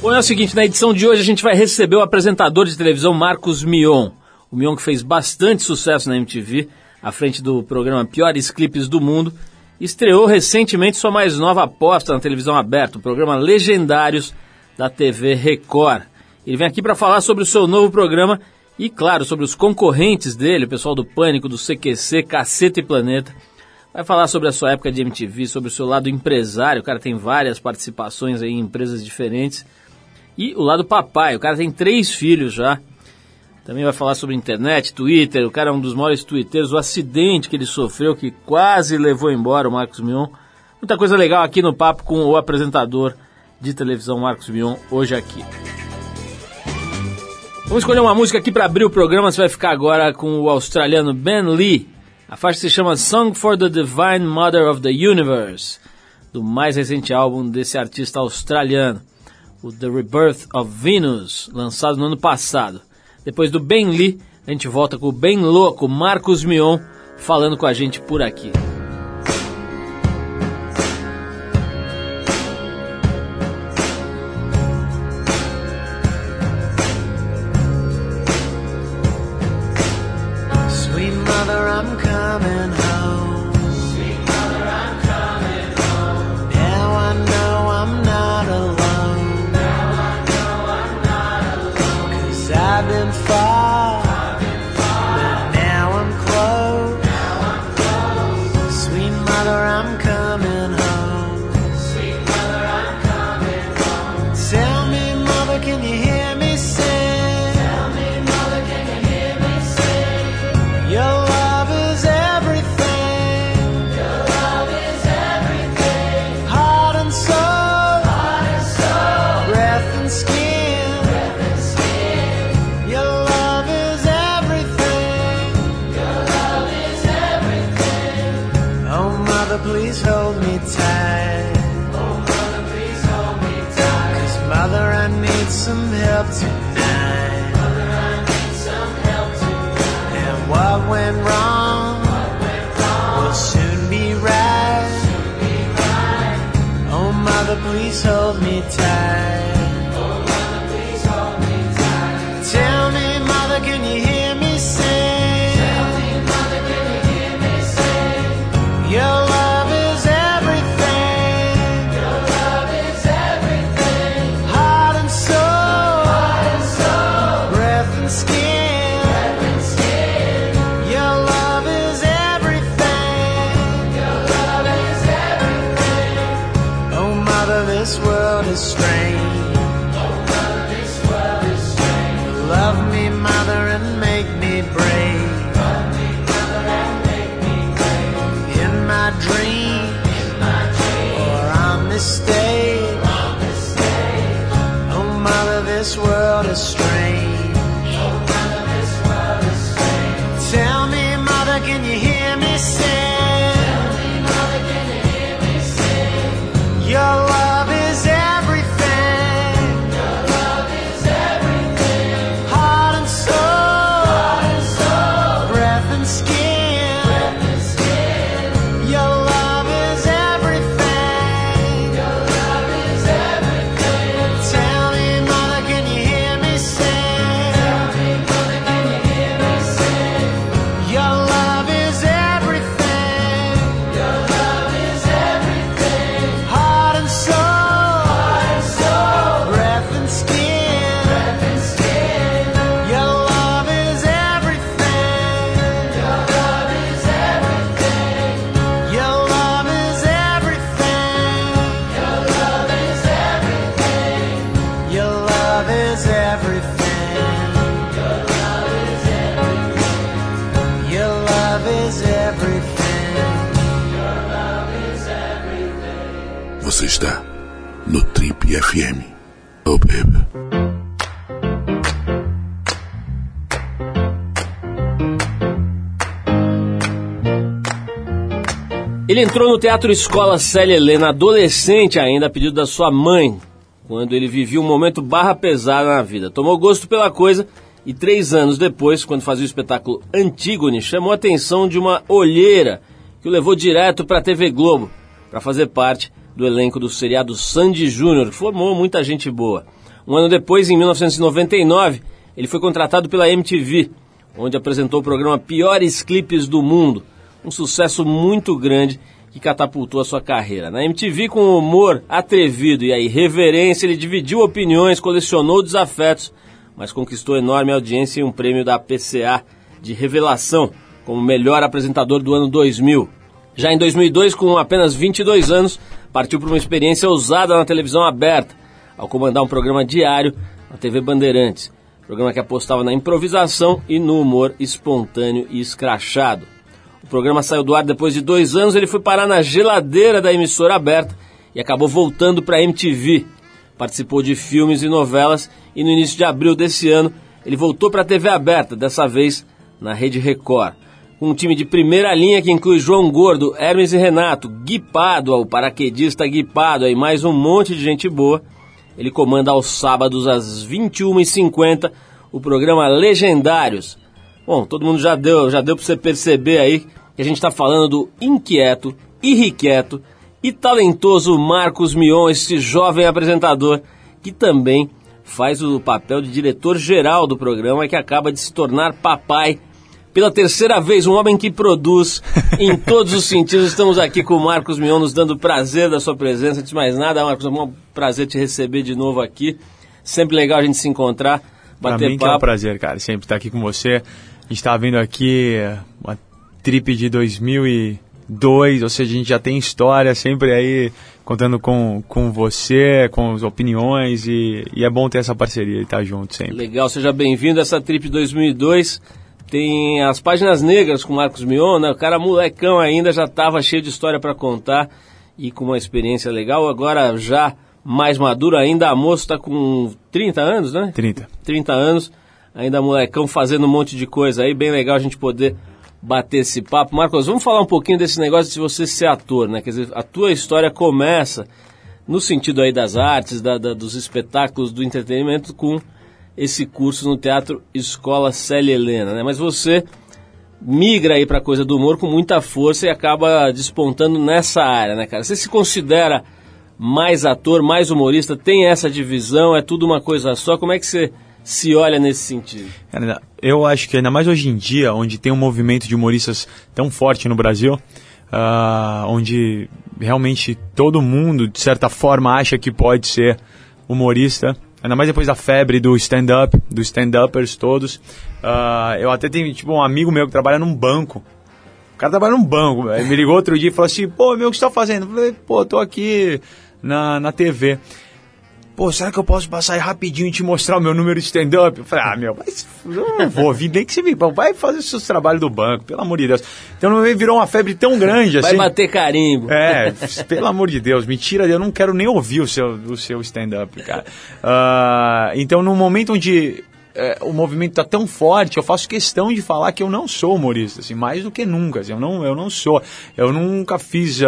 Bom, é o seguinte, na edição de hoje a gente vai receber o apresentador de televisão Marcos Mion. O Mion que fez bastante sucesso na MTV, à frente do programa Piores Clipes do Mundo, estreou recentemente sua mais nova aposta na televisão aberta, o programa Legendários da TV Record. Ele vem aqui para falar sobre o seu novo programa e, claro, sobre os concorrentes dele, o pessoal do Pânico, do CQC, Caceta e Planeta. Vai falar sobre a sua época de MTV, sobre o seu lado empresário, o cara tem várias participações em empresas diferentes. E o lado papai, o cara tem três filhos já. Também vai falar sobre internet, Twitter, o cara é um dos maiores twitteiros, o acidente que ele sofreu que quase levou embora o Marcos Mion. Muita coisa legal aqui no papo com o apresentador de televisão Marcos Mion hoje aqui. Vamos escolher uma música aqui para abrir o programa, você vai ficar agora com o australiano Ben Lee. A faixa se chama Song for the Divine Mother of the Universe, do mais recente álbum desse artista australiano o The Rebirth of Venus, lançado no ano passado. Depois do Ben Lee, a gente volta com o bem louco Marcos Mion falando com a gente por aqui. I'm coming. can you hear me say? Ele entrou no Teatro Escola Célia Helena, adolescente ainda, a pedido da sua mãe, quando ele vivia um momento barra pesada na vida. Tomou gosto pela coisa e três anos depois, quando fazia o espetáculo Antígone, chamou a atenção de uma olheira que o levou direto para a TV Globo, para fazer parte do elenco do seriado Sandy Júnior, que formou muita gente boa. Um ano depois, em 1999, ele foi contratado pela MTV, onde apresentou o programa Piores Clipes do Mundo, um sucesso muito grande que catapultou a sua carreira. Na MTV, com humor atrevido e a irreverência, ele dividiu opiniões, colecionou desafetos, mas conquistou enorme audiência e um prêmio da PCA de revelação como melhor apresentador do ano 2000. Já em 2002, com apenas 22 anos, partiu para uma experiência ousada na televisão aberta, ao comandar um programa diário na TV Bandeirantes, programa que apostava na improvisação e no humor espontâneo e escrachado. O programa saiu do ar depois de dois anos, ele foi parar na geladeira da emissora aberta e acabou voltando para a MTV. Participou de filmes e novelas e no início de abril desse ano ele voltou para a TV aberta, dessa vez na Rede Record. Com um time de primeira linha que inclui João Gordo, Hermes e Renato, Gui Pádua, o paraquedista Gui Pádua e mais um monte de gente boa, ele comanda aos sábados às 21h50 o programa Legendários. Bom, todo mundo já deu, já deu para você perceber aí que a gente está falando do inquieto, irrequieto e talentoso Marcos Mion, esse jovem apresentador que também faz o papel de diretor-geral do programa e que acaba de se tornar papai pela terceira vez, um homem que produz em todos os sentidos. Estamos aqui com o Marcos Mion, nos dando prazer da sua presença. Antes de mais nada, Marcos, é um prazer te receber de novo aqui. Sempre legal a gente se encontrar, bater pra mim papo. Que é um prazer, cara, sempre estar aqui com você. A gente estava vindo aqui uma trip de 2002, ou seja, a gente já tem história sempre aí contando com, com você, com as opiniões e, e é bom ter essa parceria e estar junto sempre. Legal, seja bem-vindo a essa trip 2002. Tem as páginas negras com Marcos Mion, né? O cara molecão ainda já estava cheio de história para contar e com uma experiência legal. Agora já mais maduro ainda, a moça está com 30 anos, né? 30. 30 anos, ainda molecão fazendo um monte de coisa aí, bem legal a gente poder bater esse papo. Marcos, vamos falar um pouquinho desse negócio de você ser ator, né? Quer dizer, a tua história começa no sentido aí das artes, da, da, dos espetáculos, do entretenimento com esse curso no Teatro Escola Célia Helena, né? Mas você migra aí para coisa do humor com muita força e acaba despontando nessa área, né, cara? Você se considera mais ator, mais humorista? Tem essa divisão? É tudo uma coisa só? Como é que você se olha nesse sentido? Eu acho que ainda mais hoje em dia, onde tem um movimento de humoristas tão forte no Brasil, uh, onde realmente todo mundo, de certa forma, acha que pode ser humorista, ainda mais depois da febre do stand-up, dos stand-uppers todos. Uh, eu até tenho tipo, um amigo meu que trabalha num banco. O cara trabalha num banco. Ele me ligou outro dia e falou assim: pô, meu, o que você tá fazendo? Eu falei: pô, tô aqui na, na TV. Pô, será que eu posso passar aí rapidinho e te mostrar o meu número de stand-up? Eu falei, ah, meu, mas eu não vou vir, nem que você me. Vai fazer os seus trabalhos do banco, pelo amor de Deus. Então virou uma febre tão grande assim. Vai bater carimbo. É, pelo amor de Deus, mentira, eu não quero nem ouvir o seu, o seu stand-up, cara. Uh, então, no momento onde é, o movimento está tão forte, eu faço questão de falar que eu não sou humorista, assim, mais do que nunca. Assim, eu, não, eu não sou. Eu nunca fiz uh,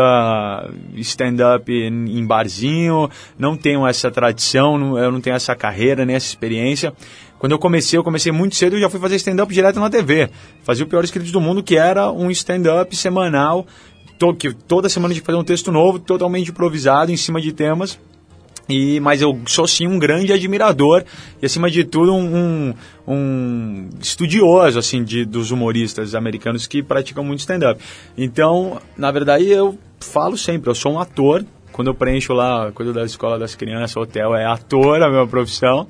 stand-up em, barzinho, não tenho essa tradição, não, eu não tenho essa carreira, nem essa experiência. Quando eu comecei, eu comecei muito cedo e já fui fazer stand-up direto na TV. Fazia o pior escrito do mundo, que era um stand-up semanal, to, que toda semana a gente fazia um texto novo, totalmente improvisado, em cima de temas. E, mas eu sou sim um grande admirador e acima de tudo um, um, um estudioso assim de, dos humoristas americanos que praticam muito stand-up. Então, na verdade, eu falo sempre, eu sou um ator. Quando eu preencho lá, coisa da escola das crianças, hotel, é ator a minha profissão,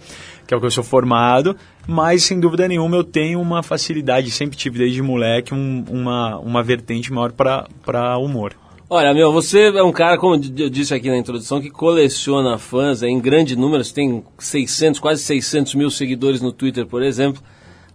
que é o que eu sou formado. Mas, sem dúvida nenhuma, eu tenho uma facilidade, sempre tive desde moleque, um, uma, uma vertente maior para humor. Olha, meu, você é um cara, como eu disse aqui na introdução, que coleciona fãs é, em grande número. Você tem 600, quase 600 mil seguidores no Twitter, por exemplo.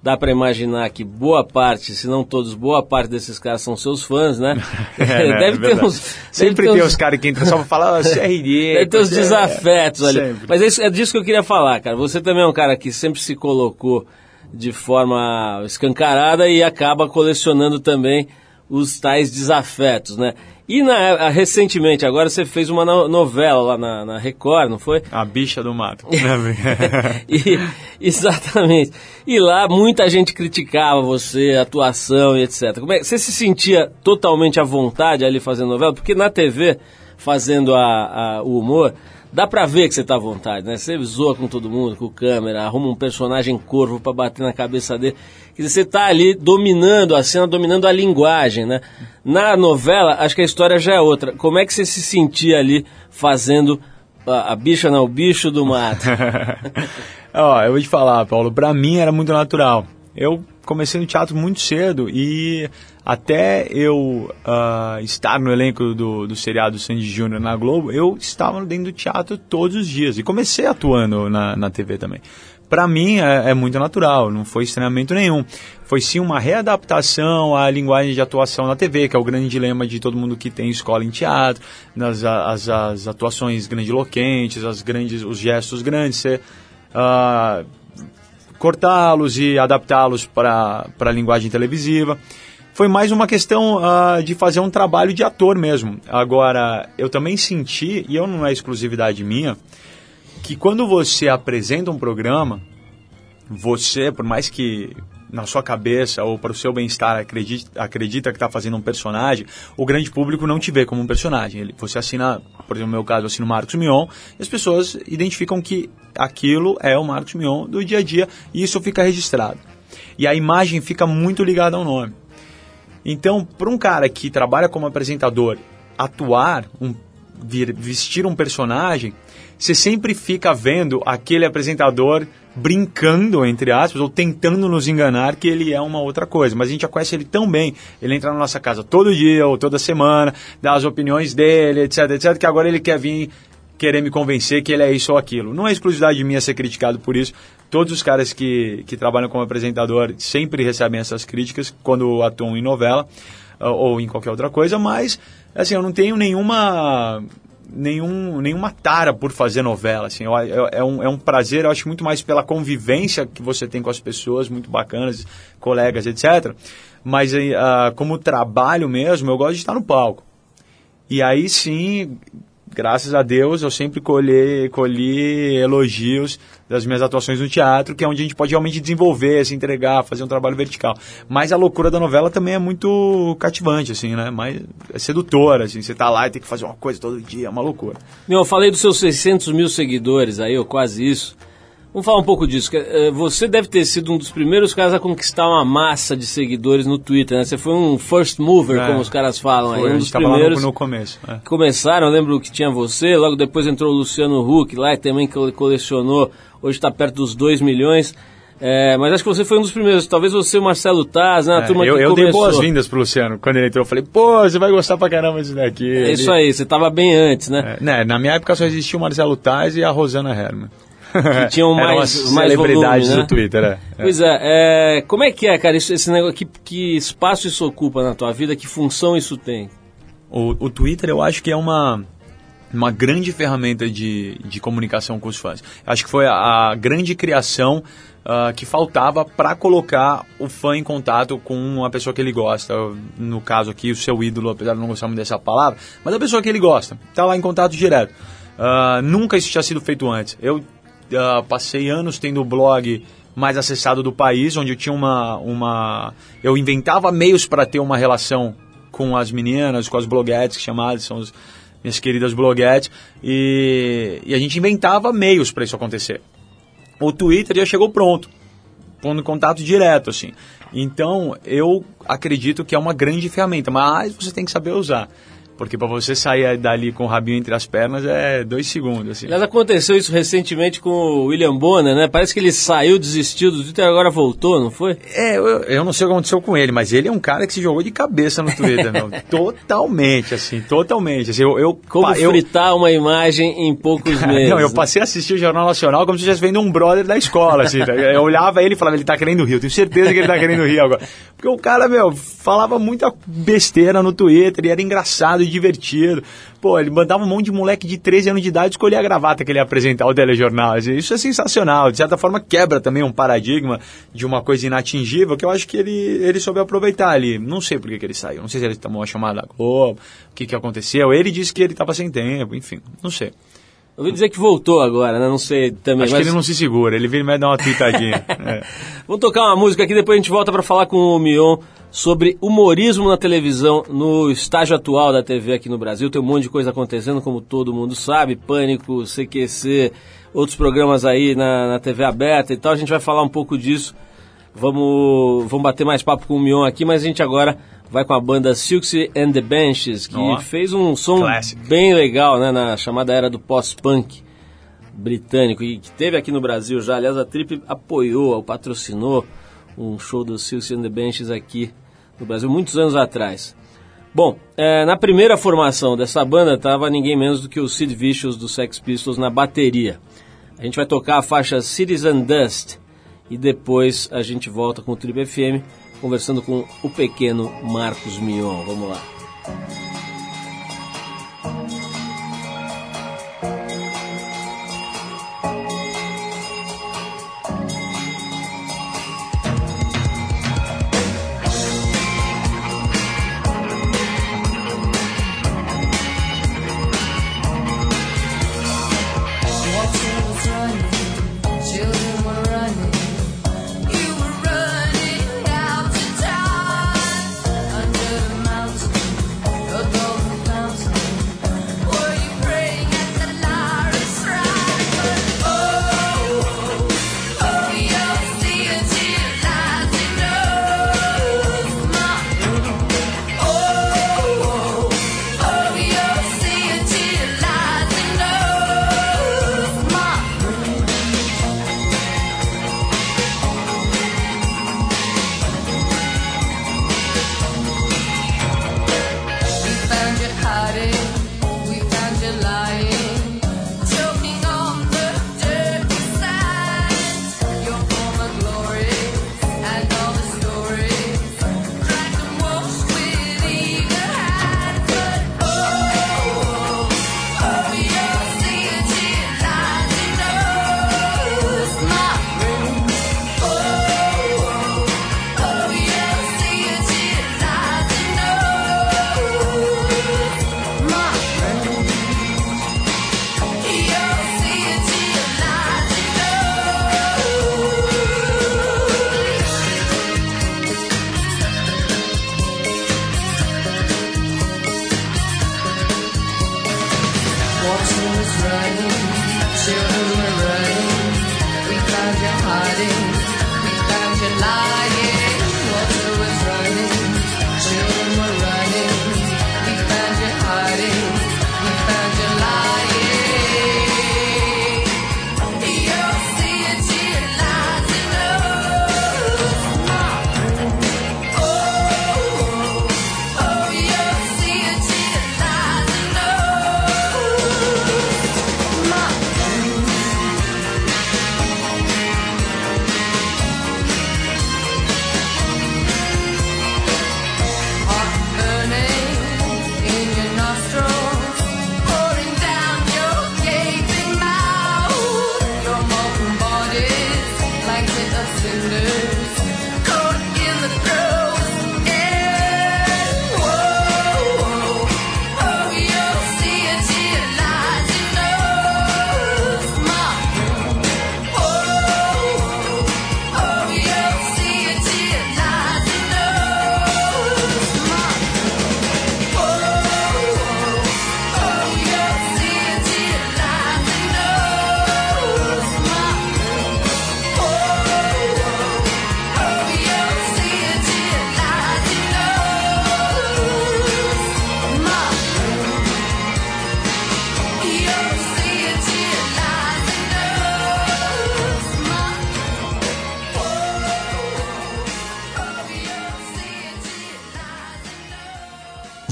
Dá para imaginar que boa parte, se não todos, boa parte desses caras são seus fãs, né? É, né? deve é ter uns. deve Sempre ter tem uns, os caras que entram só pra falar, oh, CRD. Deve ter uns desafetos ali. Sempre. Mas é, isso, é disso que eu queria falar, cara. Você também é um cara que sempre se colocou de forma escancarada e acaba colecionando também os tais desafetos, né? E na, recentemente, agora você fez uma no, novela lá na, na, Record, não foi? A Bicha do Mato. e, exatamente. E lá muita gente criticava você, a atuação e etc. Como é, você se sentia totalmente à vontade ali fazendo novela? Porque na TV, fazendo a, a, o humor, dá pra ver que você tá à vontade, né? Você zoa com todo mundo, com câmera, arruma um personagem corvo para bater na cabeça dele. Quer dizer, você tá ali dominando a cena, dominando a linguagem, né? Na novela, acho que a história já é outra. Como é que você se sentia ali fazendo a, a bicha, não, o bicho do mato? Ó, eu vou te falar, Paulo, pra mim era muito natural. Eu comecei no teatro muito cedo e até eu uh, estar no elenco do, do seriado Sandy Júnior na Globo, eu estava dentro do teatro todos os dias e comecei atuando na, na TV também. Para mim é, é, muito natural, não foi estranhamento nenhum. Foi sim uma readaptação à linguagem de atuação na TV, que é o grande dilema de todo mundo que tem escola em teatro, nas as, as atuações grandiloquentes, as grandes, os gestos grandes, você, uh, cortá-los e adaptá-los para a linguagem televisiva foi mais uma questão uh, de fazer um trabalho de ator mesmo. Agora, eu também senti, e eu não é exclusividade minha, que quando você apresenta um programa, você, por mais que na sua cabeça ou para o seu bem-estar acredita, acredita que está fazendo um personagem, o grande público não te vê como um personagem. Ele, você assina, por exemplo, no meu caso, eu assino Marcos Mion, e as pessoas identificam que aquilo é o Marcos Mion do dia a dia e isso fica registrado. E a imagem fica muito ligada ao nome. Então, para um cara que trabalha como apresentador, atuar, um, vestir um personagem, você sempre fica vendo aquele apresentador brincando, entre aspas, ou tentando nos enganar que ele é uma outra coisa. Mas a gente já conhece ele tão bem. Ele entra na nossa casa todo dia ou toda semana, dá as opiniões dele, etc, etc, que agora ele quer vir querer me convencer que ele é isso ou aquilo. Não é exclusividade minha ser criticado por isso. Todos os caras que, que trabalham como apresentador sempre recebem essas críticas quando atuam em novela uh, ou em qualquer outra coisa, mas assim, eu não tenho nenhuma nenhum, nenhuma tara por fazer novela. Assim, eu, eu, é, um, é um prazer, eu acho muito mais pela convivência que você tem com as pessoas, muito bacanas, colegas, etc. Mas uh, como trabalho mesmo, eu gosto de estar no palco. E aí sim, graças a Deus, eu sempre colhi, colhi elogios das minhas atuações no teatro, que é onde a gente pode realmente desenvolver, se entregar, fazer um trabalho vertical. Mas a loucura da novela também é muito cativante, assim, né? Mas é sedutora, assim, você tá lá e tem que fazer uma coisa todo dia, é uma loucura. Eu falei dos seus 600 mil seguidores aí, ou quase isso. Vamos falar um pouco disso. Eh, você deve ter sido um dos primeiros caras a conquistar uma massa de seguidores no Twitter, né? Você foi um first mover, é, como os caras falam. Foi, aí, um dos primeiros no, no começo. É. Começaram, eu lembro que tinha você, logo depois entrou o Luciano Huck lá, e também que colecionou, hoje está perto dos 2 milhões. É, mas acho que você foi um dos primeiros. Talvez você, o Marcelo Taz, né? A é, turma eu, que eu dei boas-vindas pro Luciano. Quando ele entrou, eu falei, pô, você vai gostar pra caramba disso daqui. É isso aí, você tava bem antes, né? É, né? Na minha época só existia o Marcelo Taz e a Rosana Herman que tinham mais, mais celebridades volume, né? do Twitter, é. Pois é, é, como é que é, cara, esse, esse negócio, que, que espaço isso ocupa na tua vida, que função isso tem? O, o Twitter eu acho que é uma, uma grande ferramenta de, de comunicação com os fãs. Acho que foi a, a grande criação uh, que faltava para colocar o fã em contato com uma pessoa que ele gosta. No caso aqui, o seu ídolo, apesar de não gostar muito dessa palavra, mas a pessoa que ele gosta. Está lá em contato direto. Uh, nunca isso tinha sido feito antes. Eu uh, passei anos tendo o blog mais acessado do país, onde eu tinha uma. uma eu inventava meios para ter uma relação com as meninas, com as bloguetes chamadas, são as minhas queridas bloguetes, e, e a gente inventava meios para isso acontecer. O Twitter já chegou pronto, pondo contato direto, assim. Então, eu acredito que é uma grande ferramenta, mas você tem que saber usar. Porque para você sair dali com o rabinho entre as pernas é dois segundos. Assim. Aliás, aconteceu isso recentemente com o William Bonner, né? Parece que ele saiu, desistiu do Twitter e agora voltou, não foi? É, eu, eu, não sei o que aconteceu com ele, mas ele é um cara que se jogou de cabeça no Twitter, não. totalmente, assim, totalmente. Assim, eu, eu, como eu, fritar uma imagem em poucos meses. Não, eu passei a assistir o Jornal Nacional como se estivesse vendo um brother da escola, assim. Tá? eu olhava ele e falava, ele tá querendo rir, eu tenho certeza que ele tá querendo rir agora. Porque o cara, meu, falava muita besteira no Twitter e era engraçado e divertido. Pô, ele mandava um monte de moleque de 13 anos de idade escolher a gravata que ele ia apresentar ao telejornal. Isso é sensacional. De certa forma, quebra também um paradigma de uma coisa inatingível que eu acho que ele, ele soube aproveitar ali. Não sei por que, que ele saiu. Não sei se ele tomou uma chamada da Globo, o que, que aconteceu. Ele disse que ele estava sem tempo, enfim, não sei. Eu ouvi dizer que voltou agora, né? Não sei também. Acho mas... que ele não se segura, ele vem mais dar uma tweetadinha. é. Vamos tocar uma música aqui, depois a gente volta para falar com o Mion sobre humorismo na televisão, no estágio atual da TV aqui no Brasil. Tem um monte de coisa acontecendo, como todo mundo sabe, Pânico, CQC, outros programas aí na, na TV aberta e tal. A gente vai falar um pouco disso. Vamos, vamos bater mais papo com o Mion aqui, mas a gente agora vai com a banda Silksy and the Benches, que Ó, fez um som classic. bem legal, né, na chamada era do pós-punk britânico e que teve aqui no Brasil já. Aliás, a Trip apoiou, patrocinou um show do Silksy and the Benches aqui no Brasil muitos anos atrás. Bom, é, na primeira formação dessa banda estava ninguém menos do que o Sid Vicious do Sex Pistols na bateria. A gente vai tocar a faixa Citizen Dust e depois a gente volta com o Trip FM conversando com o pequeno Marcos Mion. Vamos lá.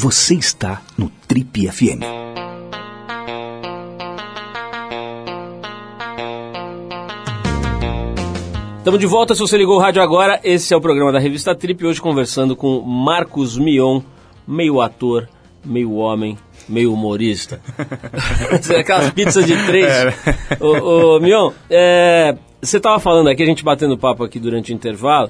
Você está no Trip FM. Estamos de volta, se você ligou o rádio agora, esse é o programa da revista Trip, hoje conversando com Marcos Mion, meio ator, meio homem, meio humorista. Aquelas pizzas de três. Ô, ô, Mion, é, você estava falando aqui, a gente batendo papo aqui durante o intervalo,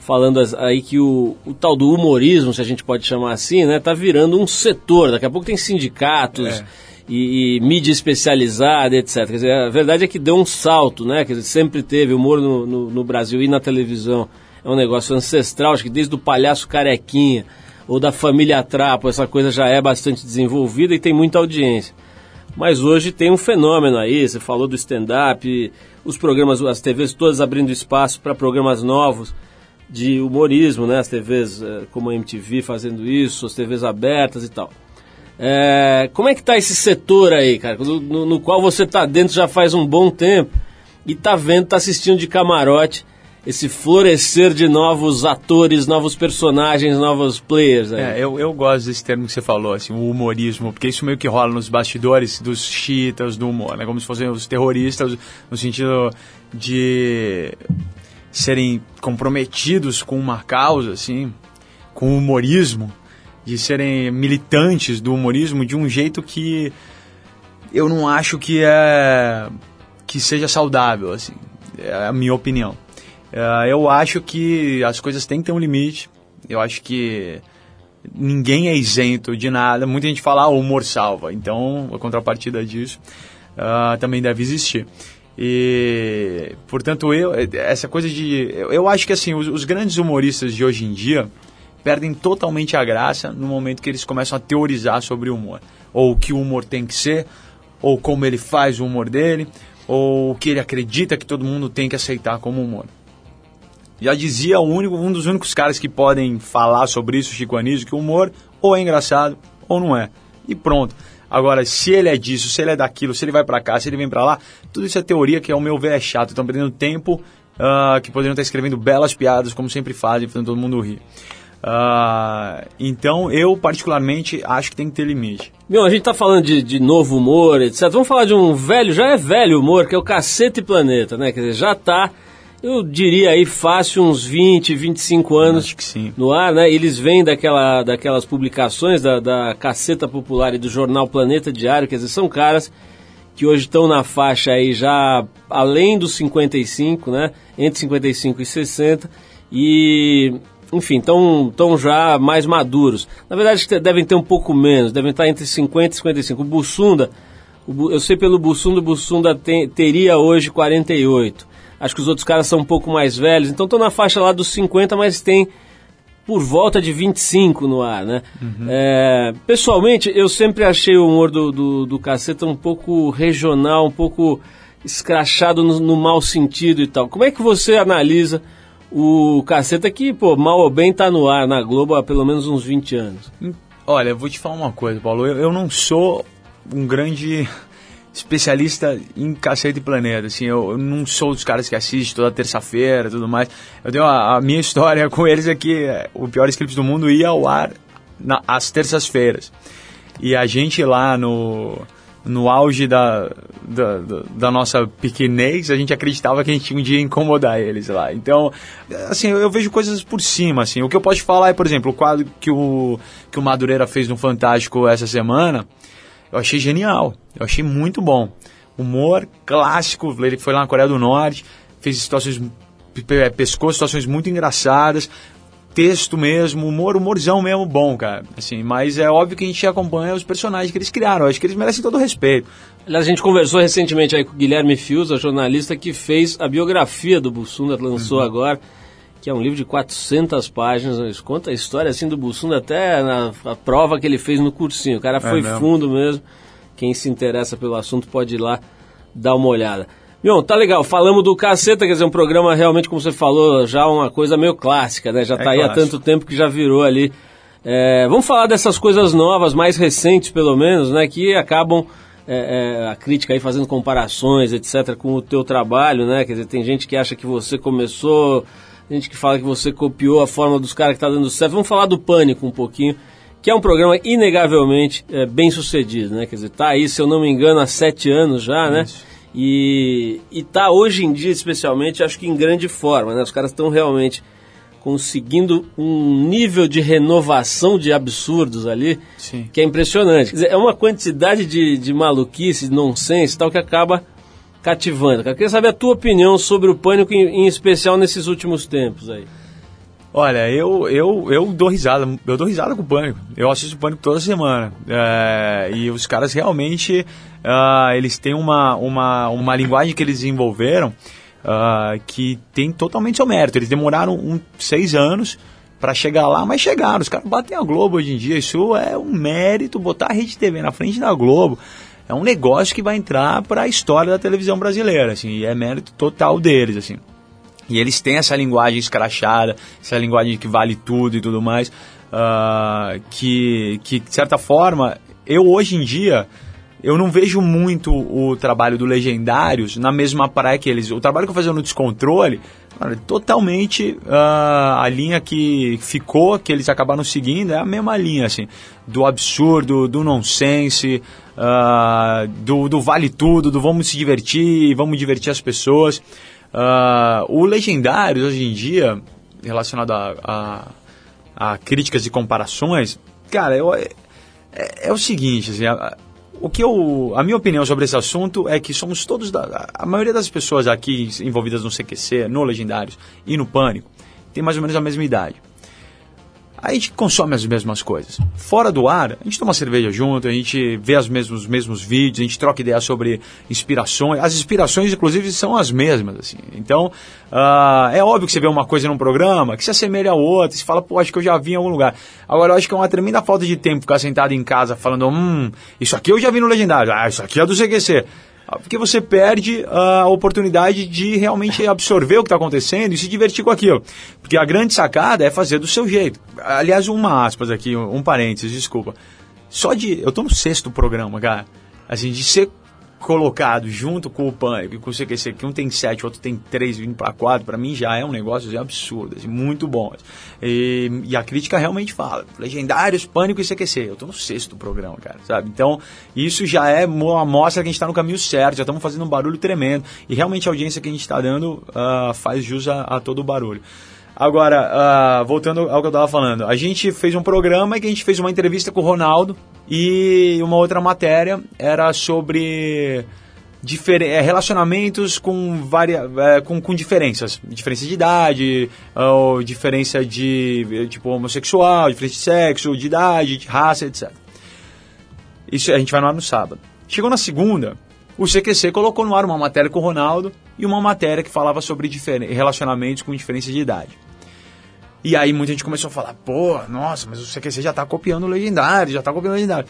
falando aí que o, o tal do humorismo, se a gente pode chamar assim, né, tá virando um setor. Daqui a pouco tem sindicatos É. e, e mídia especializada, etc. Quer dizer, a verdade é que deu um salto, né? Quer dizer, sempre teve humor no, no, no Brasil e na televisão. É um negócio ancestral, acho que desde o palhaço carequinha ou da família Trapo, essa coisa já é bastante desenvolvida e tem muita audiência. Mas hoje tem um fenômeno aí, você falou do stand-up, os programas, as TVs todas abrindo espaço para programas novos de humorismo, né? As TVs eh, como a MTV fazendo isso, as TVs abertas e tal. É, como é que tá esse setor aí, cara, no, no- qual você tá dentro já faz um bom tempo e tá vendo, tá assistindo de camarote esse florescer de novos atores, novos personagens, novos players aí. É, eu, eu gosto desse termo que você falou, assim, o humorismo, porque isso meio que rola nos bastidores dos chiitas do humor, né? Como se fossem os terroristas, no sentido de serem comprometidos com uma causa, assim, com o humorismo, de serem militantes do humorismo de um jeito que eu não acho que é que seja saudável, assim, é a minha opinião. É, eu acho que as coisas têm que ter um limite. Eu acho que ninguém é isento de nada. Muita gente fala, ah, o humor salva. Então, a contrapartida disso ah, também deve existir. E, portanto, eu, essa coisa de. Eu, eu acho que, assim, os, os grandes humoristas de hoje em dia perdem totalmente a graça no momento que eles começam a teorizar sobre o humor. Ou o que o humor tem que ser, ou como ele faz o humor dele, ou o que ele acredita que todo mundo tem que aceitar como humor. Já dizia único, um dos únicos caras que podem falar sobre isso, Chico Anísio, que o humor ou é engraçado ou não é. E pronto. Agora, se ele é disso, se ele é daquilo, se ele vai pra cá, se ele vem pra lá, tudo isso é teoria que, ao meu ver, é chato. Estão perdendo tempo ah, que poderiam estar escrevendo belas piadas, como sempre fazem, fazendo todo mundo rir. Ah, então, eu, particularmente, acho que tem que ter limite. Meu, a gente tá falando de, de novo humor, etc. Vamos falar de um velho, já é velho humor, que é o Cacete Planeta, né? Quer dizer, já tá, eu diria aí, fácil uns 20, 25 anos no ar, né? Eles vêm daquela, daquelas publicações da, da Caceta Popular e do jornal Planeta Diário, quer dizer, são caras que hoje estão na faixa aí já além dos 55, né? Entre 55 e 60 e enfim, estão tão já mais maduros. Na verdade, devem ter um pouco menos, devem estar entre 50 e 55. O Bussunda, eu sei pelo Bussunda, o Bussunda tem- teria hoje 48. Acho que os outros caras são um pouco mais velhos, então estão na faixa lá dos 50, mas tem por volta de 25 no ar, né? É, pessoalmente, eu sempre achei o humor do, do, do Caceta um pouco regional, um pouco escrachado no, no mau sentido e tal. Como é que você analisa o Caceta que, pô, mal ou bem tá no ar na Globo há pelo menos uns 20 anos? Olha, eu vou te falar uma coisa, Paulo. Eu, eu não sou um grande especialista em Cacete e Planeta. Assim, eu, eu não sou dos caras que assistem toda terça-feira tudo mais. Eu tenho a, a minha história com eles é que o Piores Clipes do Mundo ia ao ar na, às terças-feiras. E a gente lá no, no auge da, da, da- nossa pequenez, a gente acreditava que a gente um dia incomodar eles lá. Então, assim, eu, eu vejo coisas por cima, assim. O que eu posso falar é, por exemplo, o quadro que o, que o Madureira fez no Fantástico essa semana, eu achei genial. Eu achei muito bom. Humor clássico, ele foi lá na Coreia do Norte, fez situações, pe- pescou situações muito engraçadas, texto mesmo, humor, humorzão mesmo bom, cara. Assim, mas é óbvio que a gente acompanha os personagens que eles criaram. Eu acho que eles merecem todo o respeito. Aliás, a gente conversou recentemente aí com o Guilherme Fius, a jornalista que fez a biografia do Bussunda, lançou agora, que é um livro de 400 páginas, mas conta a história assim do Bussunda até na a prova que ele fez no cursinho. O cara foi mesmo? fundo mesmo. Quem se interessa pelo assunto pode ir lá dar uma olhada. Mion, tá legal. Falamos do Caceta, quer dizer, um programa realmente, como você falou, já uma coisa meio clássica, né? Já tá aí há clássico. tanto tempo que já virou ali. É, vamos falar dessas coisas novas, mais recentes pelo menos, né? Que acabam é, é, a crítica aí fazendo comparações, etc., com o teu trabalho, né? Quer dizer, tem gente que acha que você começou, gente que fala que você copiou a forma dos caras que tá dando certo. Vamos falar do Pânico um pouquinho, que é um programa inegavelmente é, bem sucedido, né? Quer dizer, tá aí, se eu não me engano, há sete anos já, né? E, e tá hoje em dia, especialmente, acho que em grande forma, né? Os caras estão realmente conseguindo um nível de renovação de absurdos ali Sim. que é impressionante. Quer dizer, é uma quantidade de, de maluquice, de nonsense tal, que acaba cativando. Eu queria saber a tua opinião sobre o pânico, em, em especial nesses últimos tempos aí. Olha, eu, eu, eu dou risada, eu dou risada com o Pânico. Eu assisto o Pânico toda semana. É, e os caras realmente, ah, eles têm uma, uma, uma linguagem que eles desenvolveram ah, que tem totalmente seu mérito. Eles demoraram um, seis anos para chegar lá, mas chegaram. Os caras batem a Globo hoje em dia. Isso é um mérito, botar a Rede TV na frente da Globo. É um negócio que vai entrar para a história da televisão brasileira, assim, e é mérito total deles, assim. E eles têm essa linguagem escrachada, essa linguagem que vale tudo e tudo mais, ah, que, que, de certa forma, eu hoje em dia, eu não vejo muito o trabalho do Legendários na mesma praia que eles. O trabalho que eu fazia no Descontrole, cara, totalmente ah, a linha que ficou, que eles acabaram seguindo, é a mesma linha, assim, do absurdo, do nonsense, ah, do, do vale tudo, do vamos se divertir, vamos divertir as pessoas. Ah, o Legendários, hoje em dia, relacionado a, a, a críticas e comparações, cara, eu, é, é o seguinte, assim, a, o que eu, a minha opinião sobre esse assunto é que somos todos, da, a maioria das pessoas aqui envolvidas no CQC, no Legendários e no Pânico, tem mais ou menos a mesma idade. A gente consome as mesmas coisas. Fora do ar, a gente toma cerveja junto, a gente vê os mesmos, mesmos vídeos, a gente troca ideias sobre inspirações. As inspirações, inclusive, são as mesmas. Assim. Então, ah, é óbvio que você vê uma coisa num programa que se assemelha a outra, você fala, pô, acho que eu já vi em algum lugar. Agora, eu acho que é uma tremenda falta de tempo ficar sentado em casa falando, hum, isso aqui eu já vi no Legendário, ah, isso aqui é do CQC. Porque você perde ah, a oportunidade de realmente absorver o que está acontecendo e se divertir com aquilo. Porque a grande sacada é fazer do seu jeito. Aliás, uma aspas aqui, um parênteses, desculpa. Só de. Eu tô no sexto programa, cara. Assim, de ser colocado junto com o Pânico e com o CQC, que um tem sete, outro tem três, vindo para quatro, para mim já é um negócio assim, absurdo, assim, muito bom. E, e a crítica realmente fala, legendários, Pânico e CQC. Eu tô no sexto programa, cara, sabe? Então, isso já é uma amostra que a gente está no caminho certo, já estamos fazendo um barulho tremendo. E realmente a audiência que a gente está dando ah, faz jus a, a todo o barulho. Agora, ah, voltando ao que eu estava falando, a gente fez um programa que a gente fez uma entrevista com o Ronaldo e uma outra matéria era sobre difer- eh, relacionamentos com, varia, eh, com, com diferenças. Diferença de idade, ou diferença de eh, tipo homossexual, diferença de sexo, de idade, de raça, etc. Isso a gente vai no ar no sábado. Chegou na segunda, o CQC colocou no ar uma matéria com o Ronaldo e uma matéria que falava sobre relacionamentos com diferença de idade. E aí muita gente começou a falar, pô, nossa, mas o CQC já tá copiando o Legendário, já tá copiando o Legendário.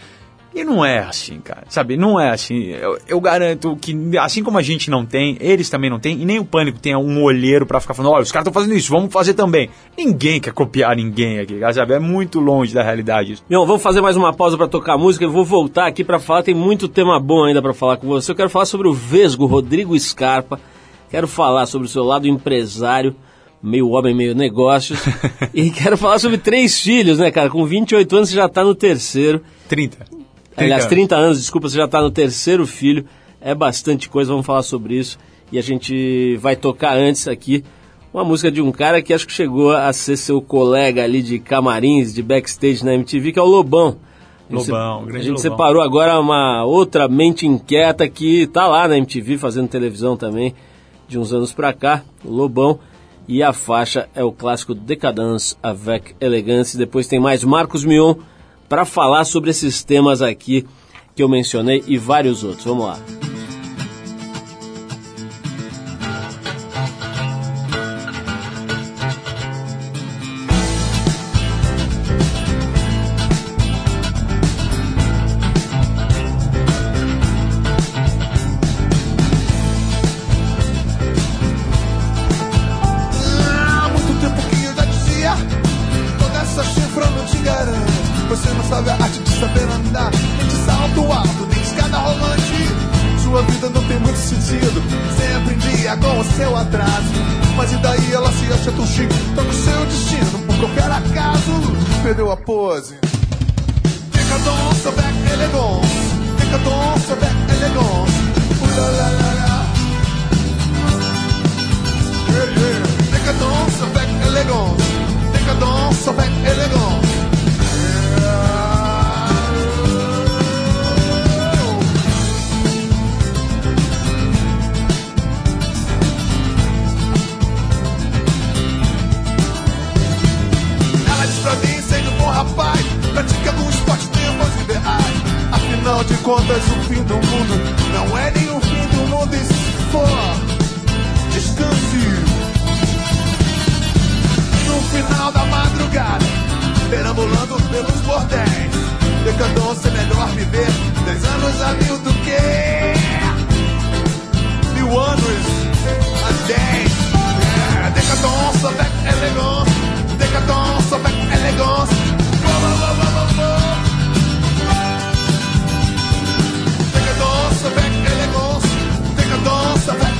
E não é assim, cara, sabe? Não é assim. Eu, eu garanto que, assim como a gente não tem, eles também não têm, e nem o Pânico tem um olheiro pra ficar falando, olha, os caras estão fazendo isso, vamos fazer também. Ninguém quer copiar ninguém aqui, sabe? É muito longe da realidade isso. Meu, vamos fazer mais uma pausa pra tocar música. Eu vou voltar aqui pra falar. Tem muito tema bom ainda pra falar com você. Eu quero falar sobre o Vesgo Rodrigo Scarpa. Quero falar sobre o seu lado empresário, meio homem, meio negócios. e quero falar sobre três filhos, né, cara? Com 28 anos você já tá no terceiro. 30. Aliás, anos. 30 anos, desculpa, você já tá no terceiro filho. É bastante coisa, vamos falar sobre isso. E a gente vai tocar antes aqui uma música de um cara que acho que chegou a ser seu colega ali de camarins, de backstage na MTV, que é o Lobão. Lobão, grande A gente Lobão. separou agora uma outra mente inquieta que tá lá na MTV fazendo televisão também, de uns anos pra cá, o Lobão. E a faixa é o clássico Decadence avec Elegance. Depois tem mais Marcos Mion para falar sobre esses temas aqui que eu mencionei e vários outros. Vamos lá. O seu atraso. Mas e daí ela se acha tão chique? Tá no seu destino, por qualquer acaso. Perdeu a pose. Decadence avec élégance Decadence avec élégance Ooh la la la. La Yeah, yeah. Décadence avec élégance. Décadence avec élégance. Contas, o fim do mundo não é nem o fim do mundo. E se for, descanse. No final da madrugada, perambulando pelos bordéis. É melhor viver dez anos a mil do que mil anos a dez. É, Decadência avec élégance, decadência avec élégance. Blá, blá, blá, Sofá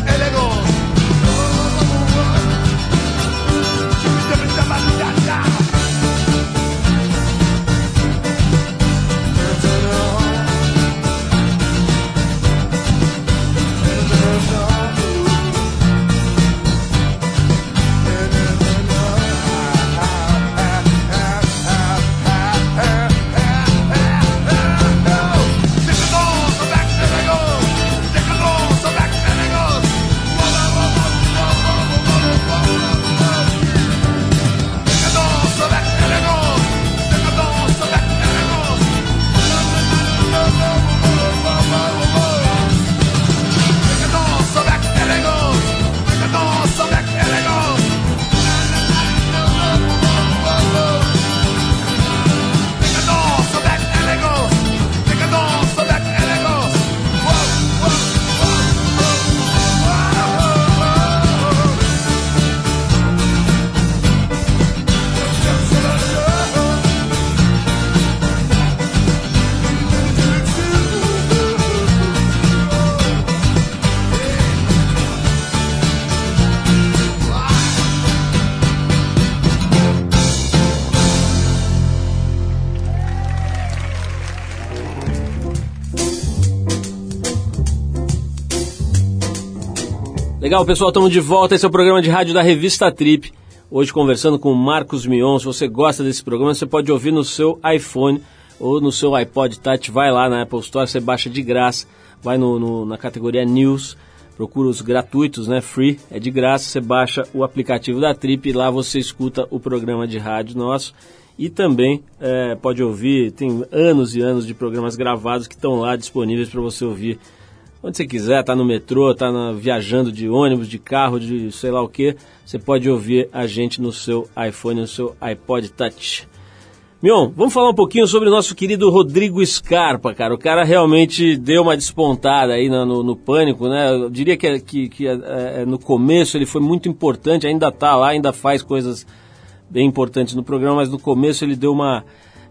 Legal, pessoal, estamos de volta. Esse é o programa de rádio da revista Trip. Hoje conversando com o Marcos Mion. Se você gosta desse programa, você pode ouvir no seu iPhone ou no seu iPod Touch. Vai lá na Apple Store, você baixa de graça. Vai no, no- na categoria News, procura os gratuitos, né? Free, é de graça. Você baixa o aplicativo da Trip e lá você escuta o programa de rádio nosso. E também é, pode ouvir, tem anos e anos de programas gravados que estão lá disponíveis para você ouvir onde você quiser, tá no metrô, tá na- viajando de ônibus, de carro, de sei lá o que, você pode ouvir a gente no seu iPhone, no seu iPod Touch. Mion, vamos falar um pouquinho sobre o nosso querido Rodrigo Scarpa, cara. O cara realmente deu uma despontada aí na- no, no pânico, né? Eu diria que, que, que, é, é, no começo ele foi muito importante, ainda tá lá, ainda faz coisas bem importantes no programa, mas no começo ele deu uma.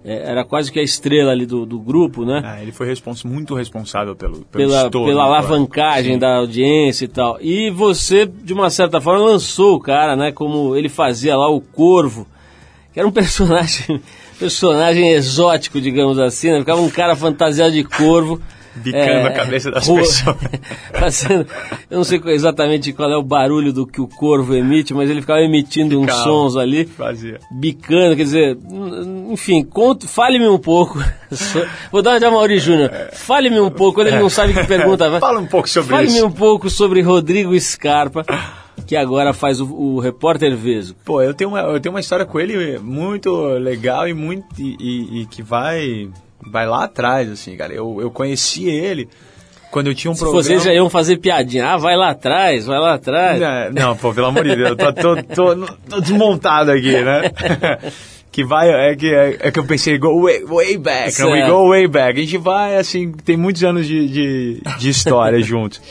É, era quase que a estrela ali do, do grupo, né? Ah, ele foi respons muito responsável pelo, pelo pela, estouro pela do alavancagem Sim. da audiência e tal. E você, de uma certa forma, lançou o cara, né? Como ele fazia lá o Corvo, que era um personagem, personagem exótico, digamos assim, né? Ficava um cara fantasiado de corvo. Bicando a cabeça das ro- pessoas. fazendo, eu não sei exatamente qual é o barulho do que o corvo emite, mas ele ficava emitindo uns Ficava. sons ali Fazia. bicando, quer dizer, enfim, fale-me um pouco. Vou dar uma de Amaury Júnior. Fale-me um pouco, quando ele não sabe que pergunta. Fala um pouco sobre Fale-me isso. um pouco sobre Rodrigo Scarpa, que agora faz o, o repórter Veso. Pô, eu tenho, uma, eu tenho uma história com ele muito legal e muito e, e- e que vai vai lá atrás, assim, cara. Eu, eu conheci ele quando eu tinha um Se programa. vocês já iam fazer piadinha, ah, vai lá atrás, vai lá atrás. Não, não, pô, pelo amor de Deus, eu tô, tô, tô- tô desmontado aqui, né? que vai, é que, é, é que eu pensei, go way, way back, né? we Certo. go way back. A gente vai, assim, tem muitos anos de, de, de história juntos.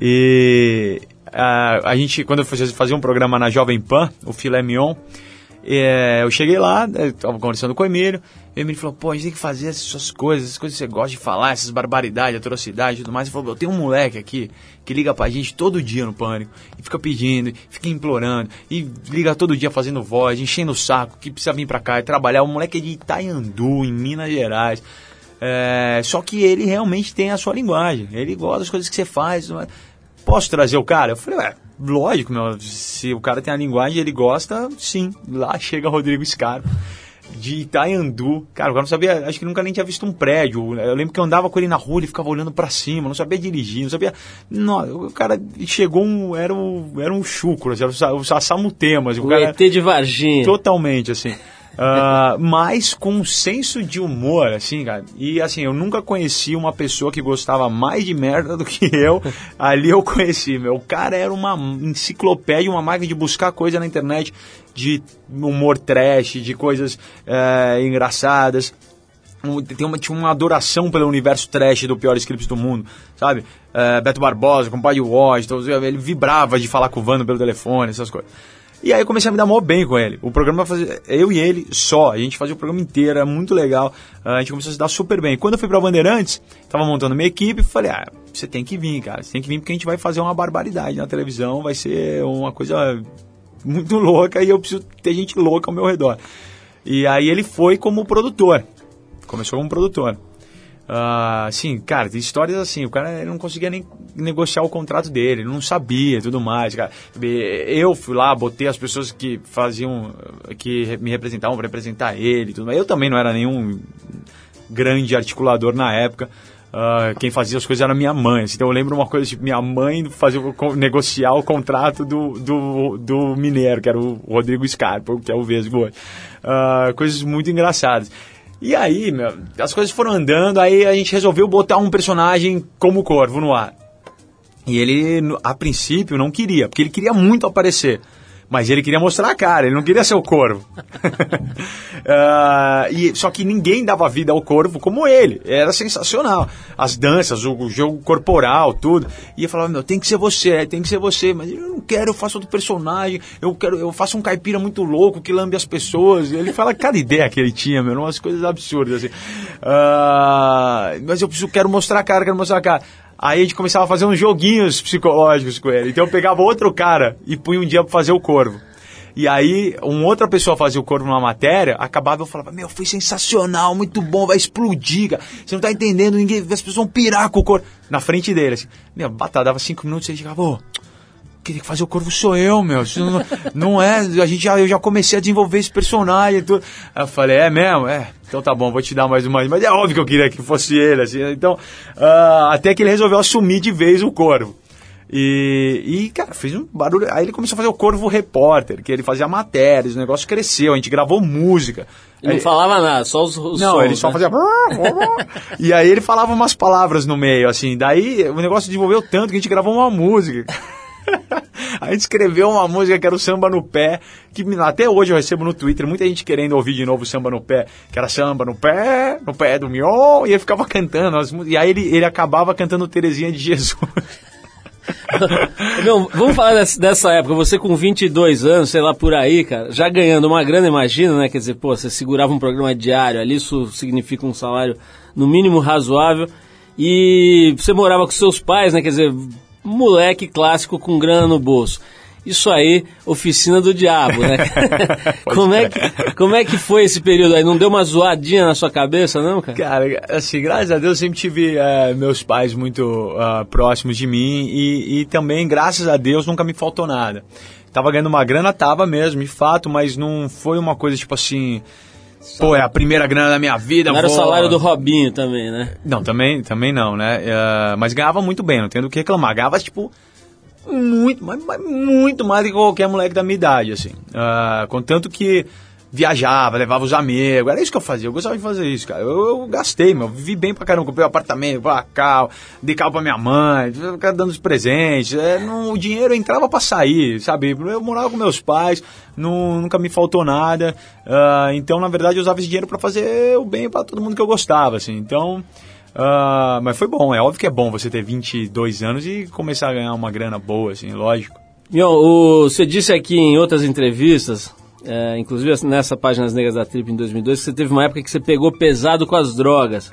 E ah, a gente, quando eu fazia fazia um programa na Jovem Pan, o Filé Mignon, é, eu cheguei lá, né, tava conversando com o Emílio, o Emílio falou, pô, a gente tem que fazer essas coisas, essas coisas que você gosta de falar, essas barbaridades, atrocidades e tudo mais. Ele falou, eu tenho um moleque aqui que liga pra gente todo dia no Pânico, e fica pedindo, fica implorando, e liga todo dia fazendo voz, enchendo o saco, que precisa vir pra cá e trabalhar. O moleque é de Itaiandu, em Minas Gerais. É, só que ele realmente tem a sua linguagem, ele gosta das coisas que você faz. Posso trazer o cara? Eu falei, ué, lógico, meu, se o cara tem a linguagem e ele gosta, sim. Lá chega Rodrigo Scarpa, de Itaiandu. Cara, o cara não sabia, acho que nunca nem tinha visto um prédio. Eu lembro que eu andava com ele na rua, ele ficava olhando pra cima, não sabia dirigir, não sabia. Não, o cara chegou, um, era, um, era um chucro, assim, era o Sa- o Sassamo Temas. O O cara, ET de Varginha. Totalmente, assim. Ah, mas com um senso de humor, assim, cara. E assim, eu nunca conheci uma pessoa que gostava mais de merda do que eu. Ali eu conheci, meu. O cara era uma enciclopédia, uma máquina de buscar coisa na internet de humor trash, de coisas eh, engraçadas. Tem uma, tinha uma adoração pelo universo trash do Piores Clipes do Mundo, sabe? Eh, Beto Barbosa, compadre Washington, ele vibrava de falar com o Vando pelo telefone, essas coisas. E aí eu comecei a me dar mó bem com ele. O programa fazia, eu e ele só, a gente fazia o programa inteiro, era muito legal. Ah, a gente começou a se dar super bem. Quando eu fui pra Bandeirantes, tava montando minha equipe, falei, ah, você tem que vir, cara, você tem que vir porque a gente vai fazer uma barbaridade na televisão, vai ser uma coisa muito louca e eu preciso ter gente louca ao meu redor. E aí ele foi como produtor. Começou como produtor. Assim, cara, tem histórias assim, o cara não conseguia nem negociar o contrato dele, ele não sabia tudo mais, cara. Eu fui lá, botei as pessoas que faziam, que me representavam para representar ele tudo mais. Eu também não era nenhum grande articulador na época. Ah, quem fazia as coisas era minha mãe. assim. Então eu lembro uma coisa, tipo, minha mãe con- negociar o contrato do, do, do Mineiro, que era o Rodrigo Scarpa, que é o Vesgo. Ah, coisas muito engraçadas. E aí, meu, as coisas foram andando, aí a gente resolveu botar um personagem como Corvo no ar. E ele, a princípio, não queria, porque ele queria muito aparecer. Mas ele queria mostrar a cara, ele não queria ser o corvo. Ah, e, só que ninguém dava vida ao corvo como ele. Era sensacional. As danças, o, o jogo corporal, tudo. E eu falava, meu, tem que ser você, tem que ser você. Mas eu não quero, eu faço outro personagem. Eu quero, eu faço um caipira muito louco que lambe as pessoas. E ele fala cada ideia que ele tinha, meu, umas coisas absurdas assim. Ah, mas eu preciso, quero mostrar a cara, quero mostrar a cara. Aí a gente começava a fazer uns joguinhos psicológicos com ele. Então eu pegava outro cara e punha um dia pra fazer o corvo. E aí, uma outra pessoa fazia o corvo numa matéria, acabava eu falava, meu, foi sensacional, muito bom, vai explodir, cara. Você não tá entendendo, ninguém, as pessoas vão pirar com o corvo. Na frente dele, assim. Meu, batata, dava cinco minutos e ele chegava, ô, quem tem que fazer o corvo sou eu, meu. Isso não, não é, a gente já, eu já comecei a desenvolver esse personagem e tudo. Aí eu falei, é mesmo? É, então tá bom, vou te dar mais uma. Mas é óbvio que eu queria que fosse ele, assim. Então, ah, até que ele resolveu assumir de vez o corvo. E, e, cara, fez um barulho. Aí ele começou a fazer o Corvo Repórter, que ele fazia matérias, o negócio cresceu, a gente gravou música. Ele não falava nada, só os, os não, sons, ele só né? fazia. e aí ele falava umas palavras no meio, assim. Daí o negócio desenvolveu tanto que a gente gravou uma música. A gente escreveu uma música que era o Samba no Pé, que até hoje eu recebo no Twitter muita gente querendo ouvir de novo o Samba no Pé, que era Samba no Pé, no Pé do Mion, e ele ficava cantando. as e aí ele, ele acabava cantando Terezinha de Jesus. Meu, vamos falar dessa, dessa época. Você com 22 anos, sei lá, por aí, cara, já ganhando uma grana, imagina, né? Quer dizer, pô, você segurava um programa diário ali, isso significa um salário no mínimo razoável. E você morava com seus pais, né? Quer dizer, moleque clássico com grana no bolso. Isso aí, oficina do diabo, né? como, é que, como é que foi esse período aí? Não deu uma zoadinha na sua cabeça, não, cara? Cara, assim, graças a Deus eu sempre tive eh, meus pais muito ah, próximos de mim e, e também, graças a Deus, nunca me faltou nada. Tava ganhando uma grana, tava mesmo, de fato, mas não foi uma coisa tipo assim. Pô, é a primeira grana da minha vida. Não era o vou- salário do Robinho também, né? Não, também, também não, né? Eh, mas ganhava muito bem, não tenho do que reclamar. Ganhava, tipo, muito, mas, mas muito mais do que qualquer moleque da minha idade, assim. Ah, contanto que viajava, levava os amigos, era isso que eu fazia, eu gostava de fazer isso, cara. Eu, eu gastei, meu, vivi bem pra caramba, comprei um apartamento, pra carro, dei carro pra minha mãe, ficava dando os presentes, é, não, o dinheiro entrava pra sair, sabe? Eu morava com meus pais, não, nunca me faltou nada, ah, então, na verdade, eu usava esse dinheiro pra fazer o bem pra todo mundo que eu gostava, assim, então... ah, mas foi bom, é óbvio que é bom você ter 22 anos e começar a ganhar uma grana boa, assim, lógico. Mion, o, você disse aqui em outras entrevistas, é, inclusive nessa página As Negras da Trip em 2002, que você teve uma época que você pegou pesado com as drogas.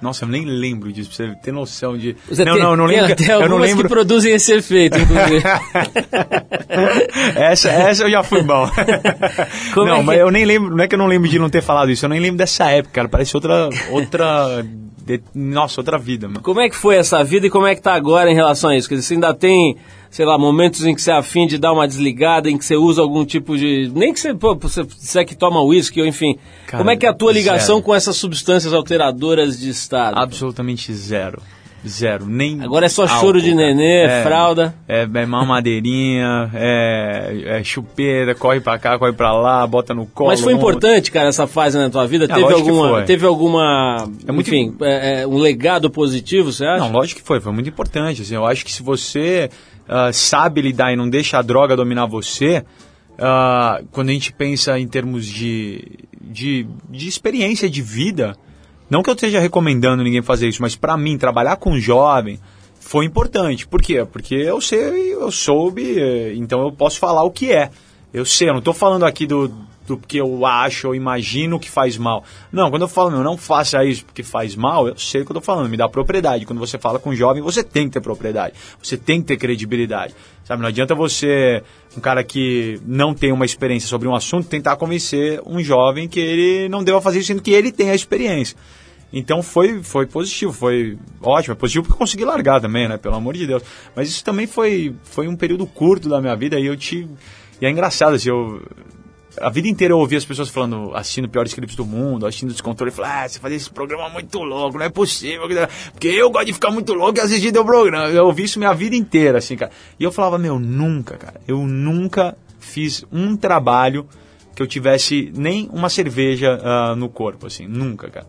Nossa, eu nem lembro disso, pra você ter noção de. Você não, tem, não, não tem lembro. até eu não lembro. que produzem esse efeito, inclusive. essa, essa eu já fui bom. Como não, é que- mas eu nem lembro, não é que eu não lembro de não ter falado isso, eu nem lembro dessa época, cara. Parece outra. outra. De- nossa, outra vida, mano. como é que foi essa vida e como é que tá agora em relação a isso? Quer dizer, você ainda tem, sei lá, momentos em que você é afim de dar uma desligada, em que você usa algum tipo de... Nem que você, pô, você, você é que toma uísque, ou enfim. Cara, como é que é a tua ligação zero. com essas substâncias alteradoras de estado? Absolutamente zero. Zero. Nem Agora é só álcool, choro de nenê, É, fralda. É, é mamadeirinha, é, é chupeira, corre pra cá, corre pra lá, bota no colo. Mas foi importante, cara, essa fase na tua vida? Ah, teve, alguma, teve alguma. É muito- Enfim, é, é, um legado positivo, você acha? Não, lógico que foi, foi muito importante. Assim, eu acho que se você ah, sabe lidar e não deixa a droga dominar você, ah, quando a gente pensa em termos de, de, de experiência de vida, não que eu esteja recomendando ninguém fazer isso, mas para mim, trabalhar com jovem foi importante. Por quê? Porque eu sei, eu soube, eh, então eu posso falar o que é. Eu sei, eu não estou falando aqui do, do que eu acho ou imagino que faz mal. Não, quando eu falo, meu, não faça isso porque faz mal, eu sei o que eu estou falando, me dá propriedade. Quando você fala com um jovem, você tem que ter propriedade, você tem que ter credibilidade. Sabe, não adianta você, um cara que não tem uma experiência sobre um assunto, tentar convencer um jovem que ele não deva fazer isso, sendo que ele tem a experiência. Então foi, foi positivo, foi ótimo. É positivo porque eu consegui largar também, né? Pelo amor de Deus. Mas isso também foi, foi um período curto da minha vida e eu te. E é engraçado, assim, eu. A vida inteira eu ouvi as pessoas falando, assistindo piores clipes do mundo, assistindo descontrole, falando, ah, você fazia esse programa muito louco, não é possível. Porque eu gosto de ficar muito louco e assistir teu programa. Eu ouvi isso minha vida inteira, assim, cara. E eu falava, meu, nunca, cara, eu nunca fiz um trabalho que eu tivesse nem uma cerveja ah, no corpo, assim, nunca, cara.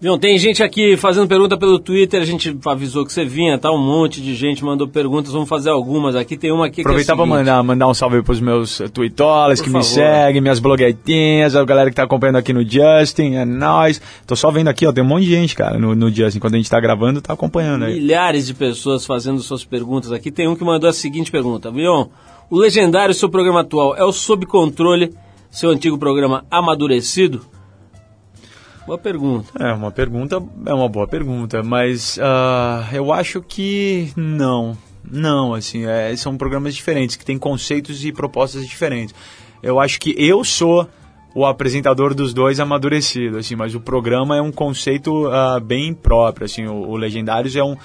Viu, tem gente aqui fazendo pergunta pelo Twitter, a gente avisou que você vinha, tá? Um monte de gente mandou perguntas, vamos fazer algumas aqui. Tem uma aqui Aproveitar que é pra mandar, mandar um salve pros meus tuitolas Por que me favor. seguem, minhas blogueirinhas, a galera que tá acompanhando aqui no Justin, é nóis. Tô só vendo aqui, ó, tem um monte de gente, cara, no, no Justin. Quando a gente tá gravando, tá acompanhando aí. Milhares de pessoas fazendo suas perguntas aqui. Tem um que mandou a seguinte pergunta. Vion, o legendário seu programa atual é o Sob Controle, seu antigo programa Amadurecido? Boa pergunta. É uma pergunta, é uma boa pergunta, mas ah, eu acho que não. Não, assim, é, são programas diferentes, que têm conceitos e propostas diferentes. Eu acho que eu sou o apresentador dos dois amadurecido, assim, mas o programa é um conceito ah, bem próprio, assim, o, o Legendários é um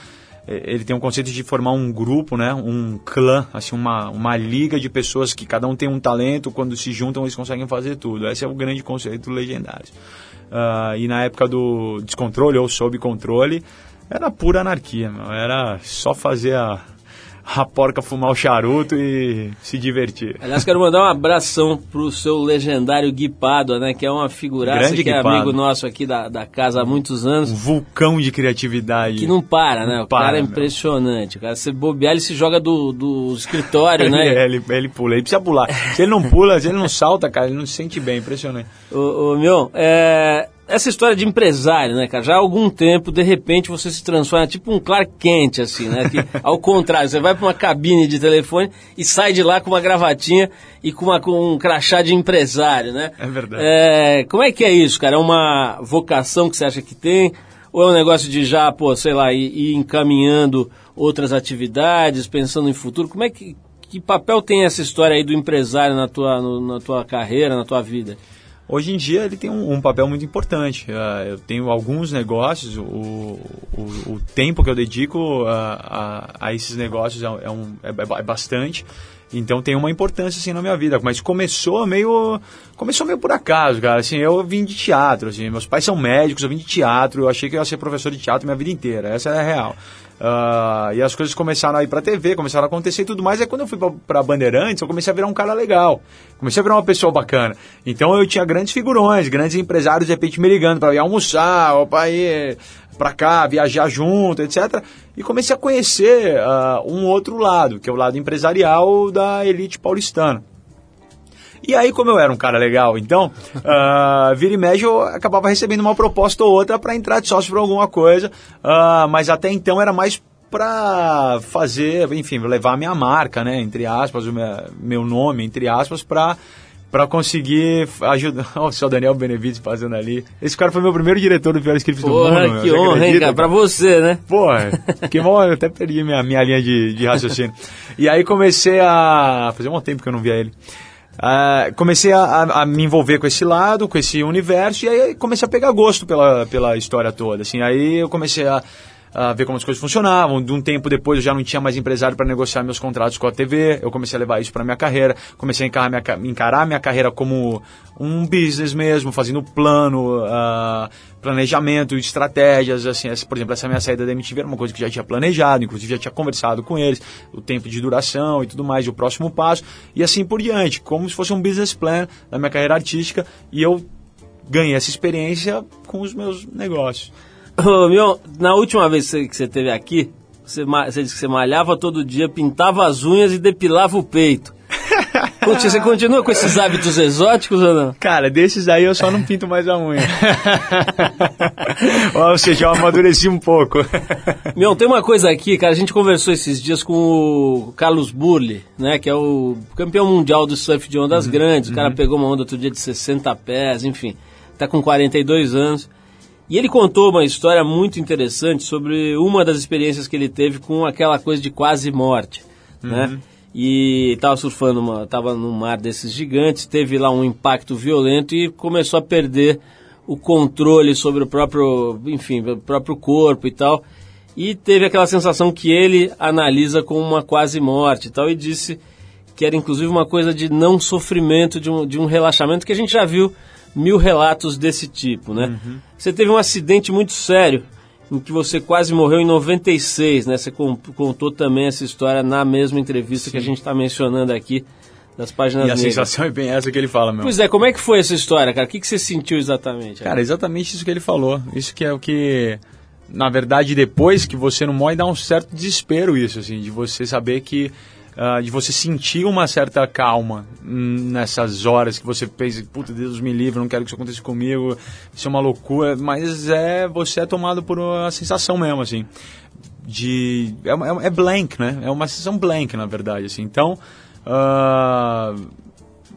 ele tem um conceito de formar um grupo, né, um clã, assim, uma, uma liga de pessoas que cada um tem um talento, quando se juntam eles conseguem fazer tudo. Esse é o grande conceito do Legendários. Ah, e na época do descontrole ou sob controle, era pura anarquia, meu. era só fazer a, a porca fumar o charuto e se divertir. Aliás, quero mandar um abração pro seu legendário Gui Pádua, né? Que é uma figuraça, Grande que é amigo nosso aqui da, da casa há muitos anos. Um vulcão de criatividade. Que não para, né? Não o cara para, é meu. impressionante. O cara, se bobear, ele se joga do, do escritório, né? É, ele, ele pula, ele precisa pular. Se ele não pula, se ele não salta, cara, ele não se sente bem, impressionante. Ô, ô, meu, é, essa história de empresário, né, cara? Já há algum tempo, de repente, você se transforma tipo um Clark Kent, assim, né? Que, ao contrário, você vai para uma cabine de telefone e sai de lá com uma gravatinha e com, uma, com um crachá de empresário, né? É verdade. É, como é que é isso, cara? É uma vocação que você acha que tem? Ou é um negócio de já, pô, sei lá, ir, ir encaminhando outras atividades, pensando em futuro? Como é que, que papel tem essa história aí do empresário na tua, no- na tua carreira, na tua vida? Hoje em dia ele tem um, um papel muito importante. Ah, eu tenho alguns negócios, o, o, o tempo que eu dedico a, a, a esses negócios é, é um, é, ba- é bastante. Então tem uma importância assim na minha vida. Mas começou meio. Começou meio por acaso, cara. Assim, eu vim de teatro. Assim, meus pais são médicos, eu vim de teatro. Eu achei que eu ia ser professor de teatro minha vida inteira. Essa é a real. Ah, e as coisas começaram a ir pra TV, começaram a acontecer e tudo mais. Aí quando eu fui pra, pra Bandeirantes, eu comecei a virar um cara legal. Comecei a virar uma pessoa bacana. Então eu tinha grandes figurões, grandes empresários de repente me ligando pra ir almoçar, ou pra ir pra cá, viajar junto, etc. E comecei a conhecer ah, um outro lado, que é o lado empresarial da elite paulistana. E aí, como eu era um cara legal, então, ah, vira e mexe, eu acabava recebendo uma proposta ou outra para entrar de sócio para alguma coisa, ah, mas até então era mais para fazer, enfim, levar a minha marca, né, entre aspas, o meu, meu nome, entre aspas, para para conseguir ajudar. Olha o seu Daniel Benevides fazendo ali. Esse cara foi meu primeiro diretor do Piores Clipes do Mundo. Porra, meu. que Você honra, hein, cara? Pra você, né? Porra, que bom, eu até perdi minha, minha linha de, de raciocínio. E aí comecei a. Fazia um tempo que eu não via ele. Ah, comecei a, a- a me envolver com esse lado, com esse universo, e aí comecei a pegar gosto pela, pela história toda. Assim, aí eu comecei a, a ver como as coisas funcionavam. De um tempo depois eu já não tinha mais empresário para negociar meus contratos com a TV. Eu comecei a levar isso para minha carreira. Comecei a encarar minha, ca- encarar minha carreira como um business mesmo, fazendo plano, ah, planejamento, estratégias. Assim, essa, por exemplo, essa minha saída da MTV era uma coisa que já tinha planejado, inclusive já tinha conversado com eles, o tempo de duração e tudo mais, e o próximo passo, e assim por diante, como se fosse um business plan da minha carreira artística. E eu ganhei essa experiência com os meus negócios. Ô, Mion, na última vez que você- esteve aqui, você, você disse que você malhava todo dia, pintava as unhas e depilava o peito. Você continua com esses hábitos exóticos ou não? Cara, desses aí eu só não pinto mais a unha. Ou seja, eu amadureci um pouco. Mion, tem uma coisa aqui, cara, a gente conversou esses dias com o Carlos Burli, né, que é o campeão mundial do surf de ondas grandes. O cara pegou uma onda outro dia de 60 pés, enfim, tá com 42 anos. E ele contou uma história muito interessante sobre uma das experiências que ele teve com aquela coisa de quase morte, né? E tava surfando, uma, tava num mar desses gigantes, teve lá um impacto violento e começou a perder o controle sobre o próprio, enfim, o próprio corpo e tal. E teve aquela sensação que ele analisa como uma quase morte e tal, e disse que era inclusive uma coisa de não sofrimento, de um, de um relaxamento, que a gente já viu mil relatos desse tipo, né? Você teve um acidente muito sério, em que você quase morreu em 96, né? Você con- contou também essa história na mesma entrevista que a gente está mencionando aqui, das páginas E a negras. sensação é bem essa que ele fala, meu. Pois é, como é que foi essa história, cara? O que, que você sentiu exatamente? Cara, exatamente isso que ele falou. Isso que é o que, na verdade, depois que você não morre, dá um certo desespero isso, assim, de você saber que, ah, de você sentir uma certa calma nessas horas que você pensa, puta, Deus me livre, não quero que isso aconteça comigo, isso é uma loucura, mas é, você é tomado por uma sensação mesmo, assim, de, é, uma- é blank, né? É uma sensação blank, na verdade, assim, então... ah,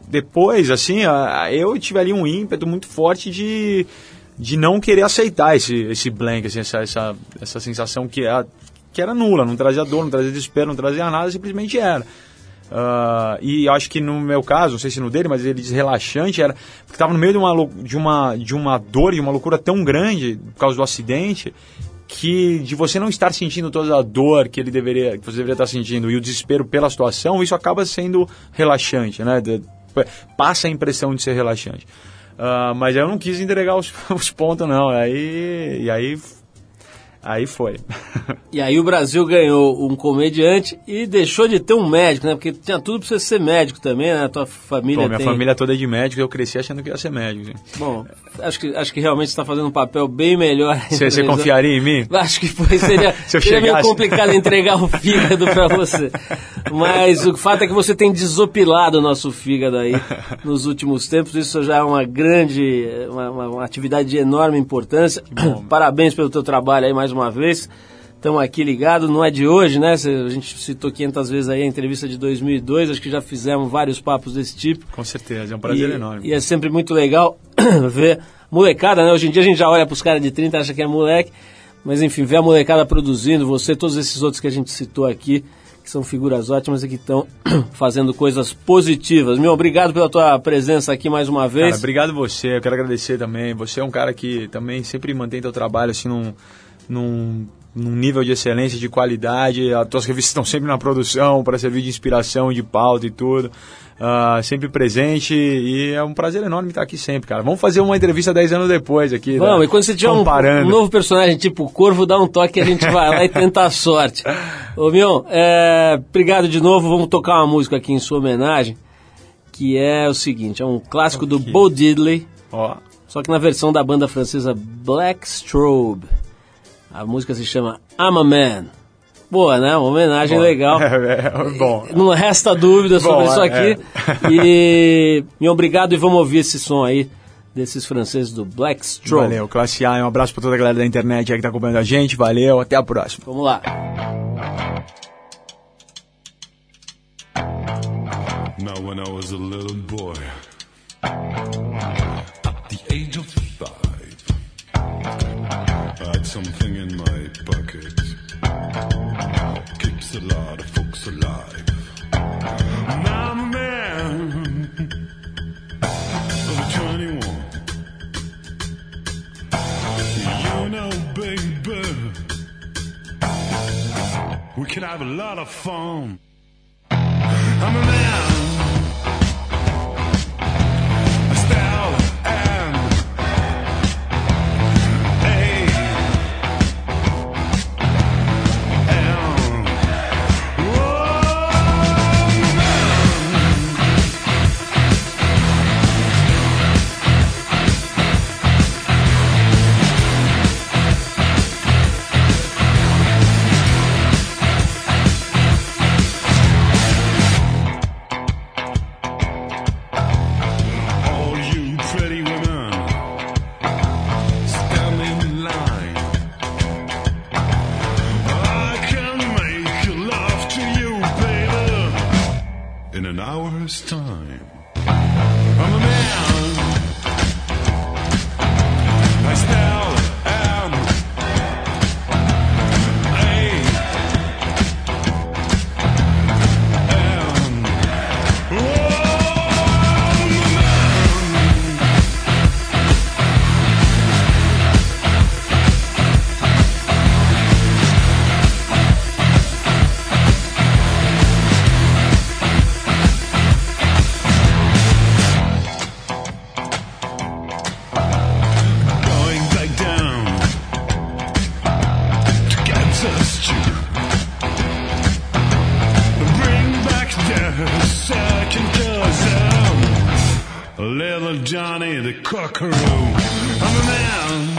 depois, assim, a- eu tive ali um ímpeto muito forte de, de não querer aceitar esse, esse blank, assim, essa, essa, essa sensação que, era que era nula, não trazia dor, não trazia desespero, não trazia nada, simplesmente era. Ah, e acho que no meu caso, não sei se no dele, mas ele diz relaxante, era porque estava no meio de uma, de, uma, de uma dor, de uma loucura tão grande por causa do acidente, que de você não estar sentindo toda a dor que ele deveria, que você deveria estar sentindo e o desespero pela situação, isso acaba sendo relaxante, né? De- passa a impressão de ser relaxante. Ah, mas eu não quis entregar os, os pontos não, aí e aí aí foi. E aí o Brasil ganhou um comediante e deixou de ter um médico, né? Porque tinha tudo pra você ser médico também, né? A tua família Pô, minha tem... família toda é de médico, eu cresci achando que ia ser médico. assim. Bom, acho que, acho que realmente você está fazendo um papel bem melhor. Você, você televisão. confiaria em mim? Acho que foi, seria, Se seria meio complicado entregar o fígado para você. Mas o fato é que você tem desopilado o nosso fígado aí nos últimos tempos. Isso já é uma grande, uma, uma- uma atividade de enorme importância. Parabéns pelo teu trabalho aí mais uma vez. Estamos aqui ligados, não é de hoje, né? A gente citou 500 vezes aí a entrevista de 2002, acho que já fizemos vários papos desse tipo. Com certeza, é um prazer E- enorme. E é sempre muito legal ver molecada, né? Hoje em dia a gente já olha pros caras de 30 acha que é moleque. Mas enfim, ver a molecada produzindo, você, todos esses outros que a gente citou aqui, que são figuras ótimas e que estão fazendo coisas positivas. Meu, obrigado pela tua presença aqui mais uma vez. Cara, obrigado você, eu quero agradecer também. Você é um cara que também sempre mantém teu trabalho assim num, num, num nível de excelência, de qualidade. As tuas revistas estão sempre na produção para servir de inspiração, de pauta e tudo. Ah, sempre presente e é um prazer enorme estar aqui sempre, cara. Vamos fazer uma entrevista 10 anos depois aqui. Vamos, né? e quando você tiver um, um novo personagem, tipo o Corvo, dá um toque e a gente vai lá e tenta a sorte. Ô, Mion, é, obrigado de novo. Vamos tocar uma música aqui em sua homenagem, que é o seguinte, é um clássico do Bo Diddley, Ó, só que na versão da banda francesa Black Strobe. A música se chama I'm a Man. Boa, né? Uma homenagem legal. É, é, bom. Não resta dúvida sobre Bom, isso é, aqui. E me obrigado e vamos ouvir esse som aí desses franceses do Black Strobe. Valeu, classe A. Um abraço para toda a galera da internet aí que tá acompanhando a gente. Valeu, até a próxima. Vamos lá. Now, when I was a little boy, at the age of in my pocket. Keeps a lot of folks alive. I'm a man of 21. You know, baby, we can have a lot of fun. I'm a man. Second cousin, little Johnny the Cockaroo. I'm a man.